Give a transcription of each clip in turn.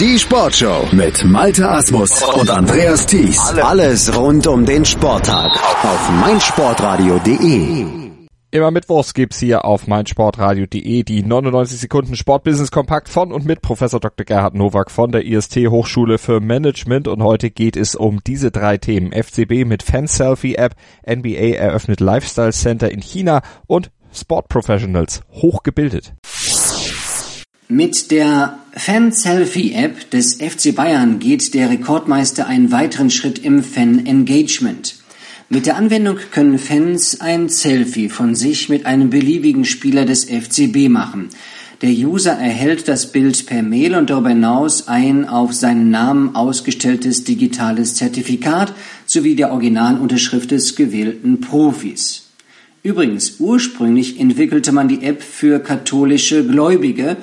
Die Sportshow mit Malte Asmus und Andreas Thies. Alles rund um den Sporttag auf meinsportradio.de. Immer Mittwochs gibt's hier auf meinsportradio.de die 99 Sekunden Sportbusiness Kompakt von und mit Professor Dr. Gerhard Nowak von der IST Hochschule für Management und heute geht es um diese drei Themen. FCB mit Fan-Selfie App, NBA eröffnet Lifestyle Center in China und Sport Professionals hochgebildet. Mit der Fan-Selfie-App des FC Bayern geht der Rekordmeister einen weiteren Schritt im Fan-Engagement. Mit der Anwendung können Fans ein Selfie von sich mit einem beliebigen Spieler des FCB machen. Der User erhält das Bild per Mail und darüber hinaus ein auf seinen Namen ausgestelltes digitales Zertifikat sowie der Originalunterschrift des gewählten Profis. Übrigens, ursprünglich entwickelte man die App für katholische Gläubige,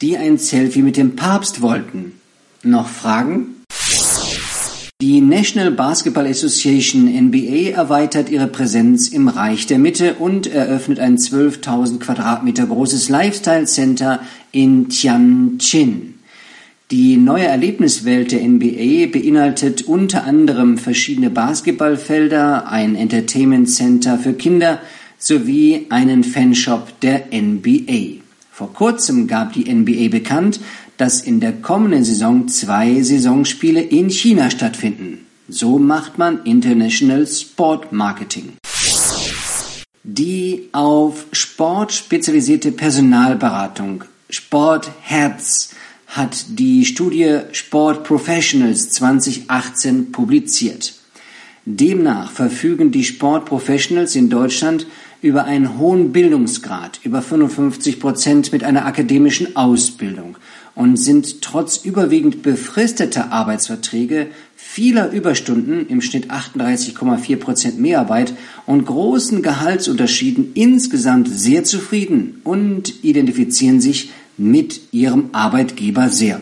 die ein Selfie mit dem Papst wollten. Noch Fragen? Die National Basketball Association NBA erweitert ihre Präsenz im Reich der Mitte und eröffnet ein 12.000 Quadratmeter großes Lifestyle Center in Tianjin. Die neue Erlebniswelt der NBA beinhaltet unter anderem verschiedene Basketballfelder, ein Entertainment Center für Kinder sowie einen Fanshop der NBA. Vor kurzem gab die NBA bekannt, dass in der kommenden Saison zwei Saisonspiele in China stattfinden. So macht man International Sport Marketing. Die auf Sport spezialisierte Personalberatung Sport Herz hat die Studie Sport Professionals 2018 publiziert. Demnach verfügen die Sport Professionals in Deutschland über einen hohen Bildungsgrad, über 55 Prozent mit einer akademischen Ausbildung und sind trotz überwiegend befristeter Arbeitsverträge, vieler Überstunden, im Schnitt 38,4 Prozent Mehrarbeit und großen Gehaltsunterschieden insgesamt sehr zufrieden und identifizieren sich mit ihrem Arbeitgeber sehr.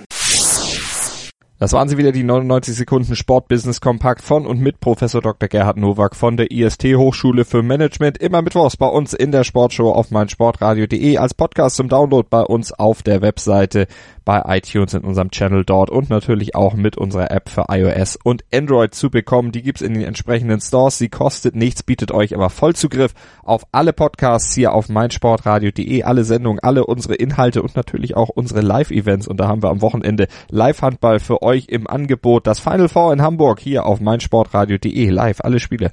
Das waren sie wieder, die 99 Sekunden Sportbusiness Kompakt von und mit Professor Dr. Gerhard Nowak von der IST Hochschule für Management. Immer mittwochs bei uns in der Sportshow auf meinsportradio.de als Podcast zum Download bei uns auf der Webseite bei iTunes in unserem Channel dort und natürlich auch mit unserer App für iOS und Android zu bekommen. Die gibt's in den entsprechenden Stores. Sie kostet nichts, bietet euch aber Vollzugriff auf alle Podcasts hier auf meinsportradio.de, alle Sendungen, alle unsere Inhalte und natürlich auch unsere Live-Events. Und da haben wir am Wochenende Live-Handball für euch im Angebot. Das Final Four in Hamburg hier auf meinsportradio.de. Live, alle Spiele.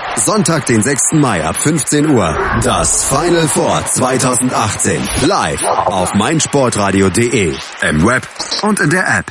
Sonntag, den 6. Mai ab 15 Uhr. Das Final Four 2018. Live auf meinsportradio.de. Im Web und in der App.